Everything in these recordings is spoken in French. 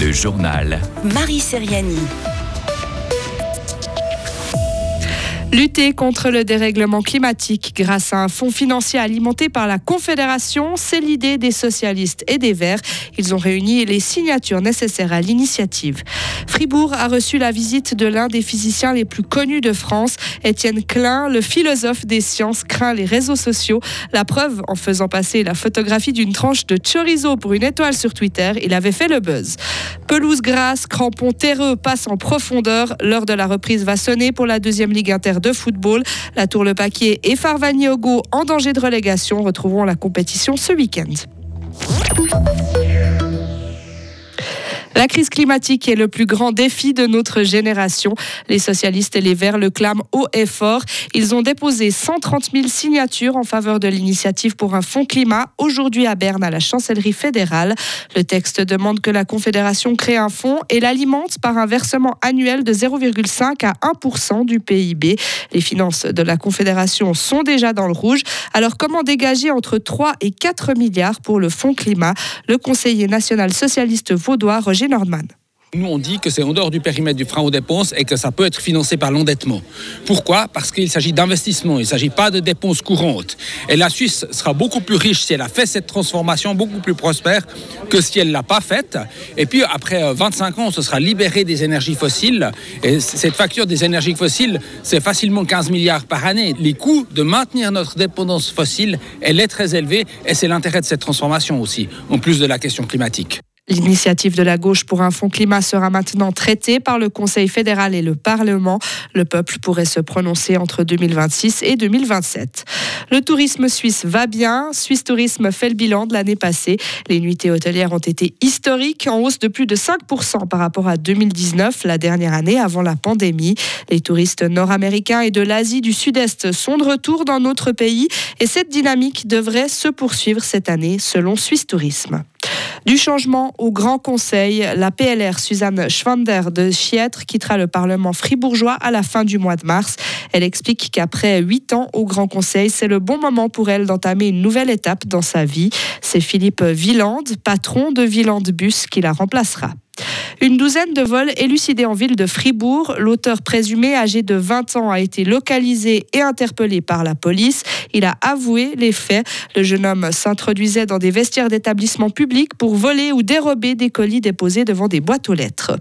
Le journal. Marie Seriani. Lutter contre le dérèglement climatique grâce à un fonds financier alimenté par la Confédération, c'est l'idée des socialistes et des Verts. Ils ont réuni les signatures nécessaires à l'initiative. Fribourg a reçu la visite de l'un des physiciens les plus connus de France. Étienne Klein, le philosophe des sciences, craint les réseaux sociaux. La preuve, en faisant passer la photographie d'une tranche de chorizo pour une étoile sur Twitter, il avait fait le buzz. Pelouse grasse, crampons terreux passe en profondeur. L'heure de la reprise va sonner pour la deuxième Ligue Inter de football. La Tour Le Paquier et Farvaniogo en danger de relégation retrouveront la compétition ce week-end. La crise climatique est le plus grand défi de notre génération. Les socialistes et les Verts le clament haut et fort. Ils ont déposé 130 000 signatures en faveur de l'initiative pour un fonds climat aujourd'hui à Berne à la chancellerie fédérale. Le texte demande que la Confédération crée un fonds et l'alimente par un versement annuel de 0,5 à 1% du PIB. Les finances de la Confédération sont déjà dans le rouge. Alors comment dégager entre 3 et 4 milliards pour le fonds climat? Le conseiller national socialiste vaudois Nous, on dit que c'est en dehors du périmètre du frein aux dépenses et que ça peut être financé par l'endettement. Pourquoi? Parce qu'il s'agit d'investissement, il ne s'agit pas de dépenses courantes. Et la Suisse sera beaucoup plus riche si elle a fait cette transformation, beaucoup plus prospère que si elle ne l'a pas faite. Et puis, après 25 euh, ans, on se sera libéré des énergies fossiles. Et cette facture des énergies fossiles, c'est facilement 15 milliards par année. Les coûts de maintenir notre dépendance fossile, elle est très élevée et c'est l'intérêt de cette transformation aussi, en plus de la question climatique. L'initiative de la gauche pour un fonds climat sera maintenant traitée par le Conseil fédéral et le Parlement. Le peuple pourrait se prononcer entre 2026 et 2027. Le tourisme suisse va bien. Suisse Tourisme fait le bilan de l'année passée. Les nuitées hôtelières ont été historiques, en hausse de plus de 5% par rapport à 2019, la dernière année avant la pandémie. Les touristes nord-américains et de l'Asie du Sud-Est sont de retour dans notre pays et cette dynamique devrait se poursuivre cette année selon Suisse Tourisme. Du changement au Grand Conseil, la PLR Suzanne Schwander de Chiètre quittera le Parlement fribourgeois à la fin du mois de mars. Elle explique qu'après huit ans au Grand Conseil, c'est le bon moment pour elle d'entamer une nouvelle étape dans sa vie. C'est Philippe Villand, patron de Villand Bus, qui la remplacera. Une douzaine de vols élucidés en ville de Fribourg. L'auteur présumé, âgé de 20 ans, a été localisé et interpellé par la police. Il a avoué les faits. Le jeune homme s'introduisait dans des vestiaires d'établissements publics pour voler ou dérober des colis déposés devant des boîtes aux lettres.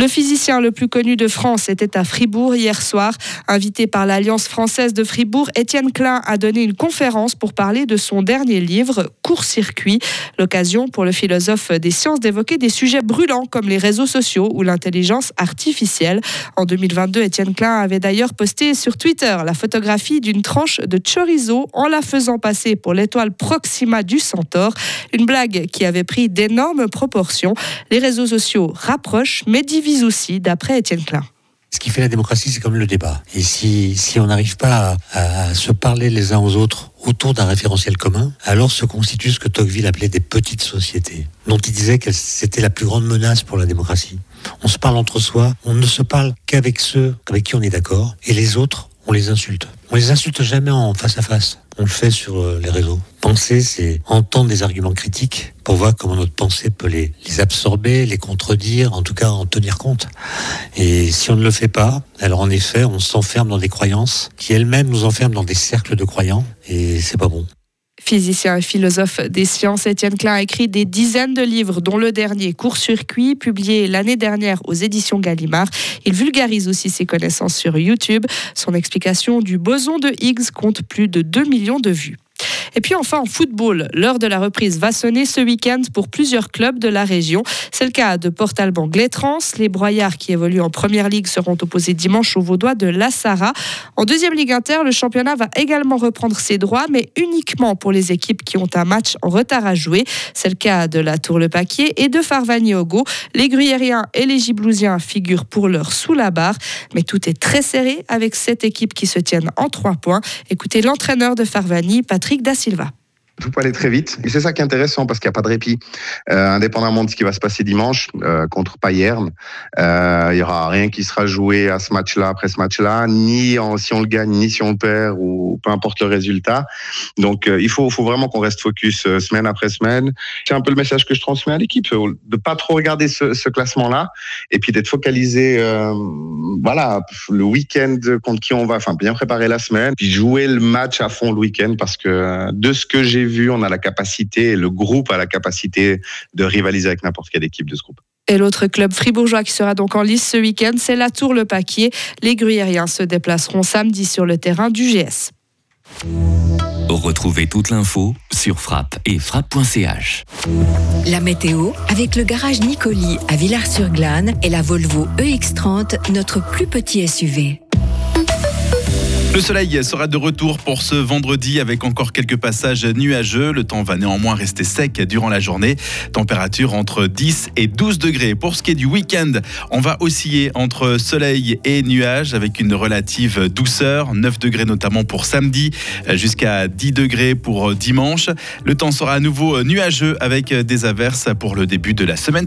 Le physicien le plus connu de France était à Fribourg hier soir. Invité par l'Alliance française de Fribourg, Étienne Klein a donné une conférence pour parler de son dernier livre, Court-circuit. L'occasion pour le philosophe des sciences d'évoquer des sujets brûlants comme les réseaux sociaux ou l'intelligence artificielle. En 2022, Étienne Klein avait d'ailleurs posté sur Twitter la photographie d'une tranche de chorizo en la faisant passer pour l'étoile Proxima du Centaure. Une blague qui avait pris d'énormes proportions. Les réseaux sociaux rapprochent mais divisent aussi, d'après Étienne Klein. Ce qui fait la démocratie, c'est comme le débat. Et si, si on n'arrive pas à, se parler les uns aux autres autour d'un référentiel commun, alors se constitue ce que Tocqueville appelait des petites sociétés, dont il disait que c'était la plus grande menace pour la démocratie. On se parle entre soi, on ne se parle qu'avec ceux avec qui on est d'accord, et les autres, on les insulte. On les insulte jamais en face à face. On le fait sur euh, les réseaux. Penser, c'est entendre des arguments critiques pour voir comment notre pensée peut les, les absorber, les contredire, en tout cas en tenir compte. Et si on ne le fait pas, alors en effet, on s'enferme dans des croyances qui elles-mêmes nous enferment dans des cercles de croyants et c'est pas bon. Physicien et philosophe des sciences, Étienne Klein a écrit des dizaines de livres, dont le dernier Court-circuit, publié l'année dernière aux éditions Gallimard. Il vulgarise aussi ses connaissances sur YouTube. Son explication du boson de Higgs compte plus de 2 millions de vues. Et puis enfin en football, l'heure de la reprise va sonner ce week-end pour plusieurs clubs de la région. C'est le cas de Portalban Glétrans. Les Broyards qui évoluent en première ligue seront opposés dimanche aux Vaudois de La Sarah. En deuxième ligue inter, le championnat va également reprendre ses droits, mais uniquement pour les équipes qui ont un match en retard à jouer. C'est le cas de la Tour Le Paquier et de Farvagnogo. Les Gruyériens et les Giblousiens figurent pour l'heure sous la barre, mais tout est très serré avec cette équipe qui se tiennent en trois points. Écoutez l'entraîneur de Farvani, Patrick Da Silva. Tout peut aller très vite. Et c'est ça qui est intéressant parce qu'il n'y a pas de répit. Euh, indépendamment de ce qui va se passer dimanche euh, contre Payerne, euh, il n'y aura rien qui sera joué à ce match-là, après ce match-là, ni si on le gagne, ni si on le perd, ou peu importe le résultat. Donc euh, il faut, vraiment qu'on reste focus euh, semaine après semaine. C'est un peu le message que je transmets à l'équipe, euh, de pas trop regarder ce, ce classement-là, et puis d'être focalisé, euh, voilà, le week-end contre qui on va, enfin bien préparer la semaine, puis jouer le match à fond le week-end, parce que euh, de ce que j'ai vu, on a la capacité, le groupe a la capacité de rivaliser avec n'importe quelle équipe de ce groupe. Et l'autre club fribourgeois qui sera donc en lice ce week-end, c'est la Tour-le-Paquier. Les Gruyériens se déplaceront samedi sur le terrain du GS. Retrouvez toute l'info sur frappe et frappe.ch. La météo avec le garage Nicoli à Villars-sur-Glane et la Volvo EX30, notre plus petit SUV. Le soleil sera de retour pour ce vendredi avec encore quelques passages nuageux. Le temps va néanmoins rester sec durant la journée. Température entre 10 et 12 degrés. Pour ce qui est du week-end, on va osciller entre soleil et nuages avec une relative douceur. 9 degrés notamment pour samedi, jusqu'à 10 degrés pour dimanche. Le temps sera à nouveau nuageux avec des averses pour le début de la semaine prochaine.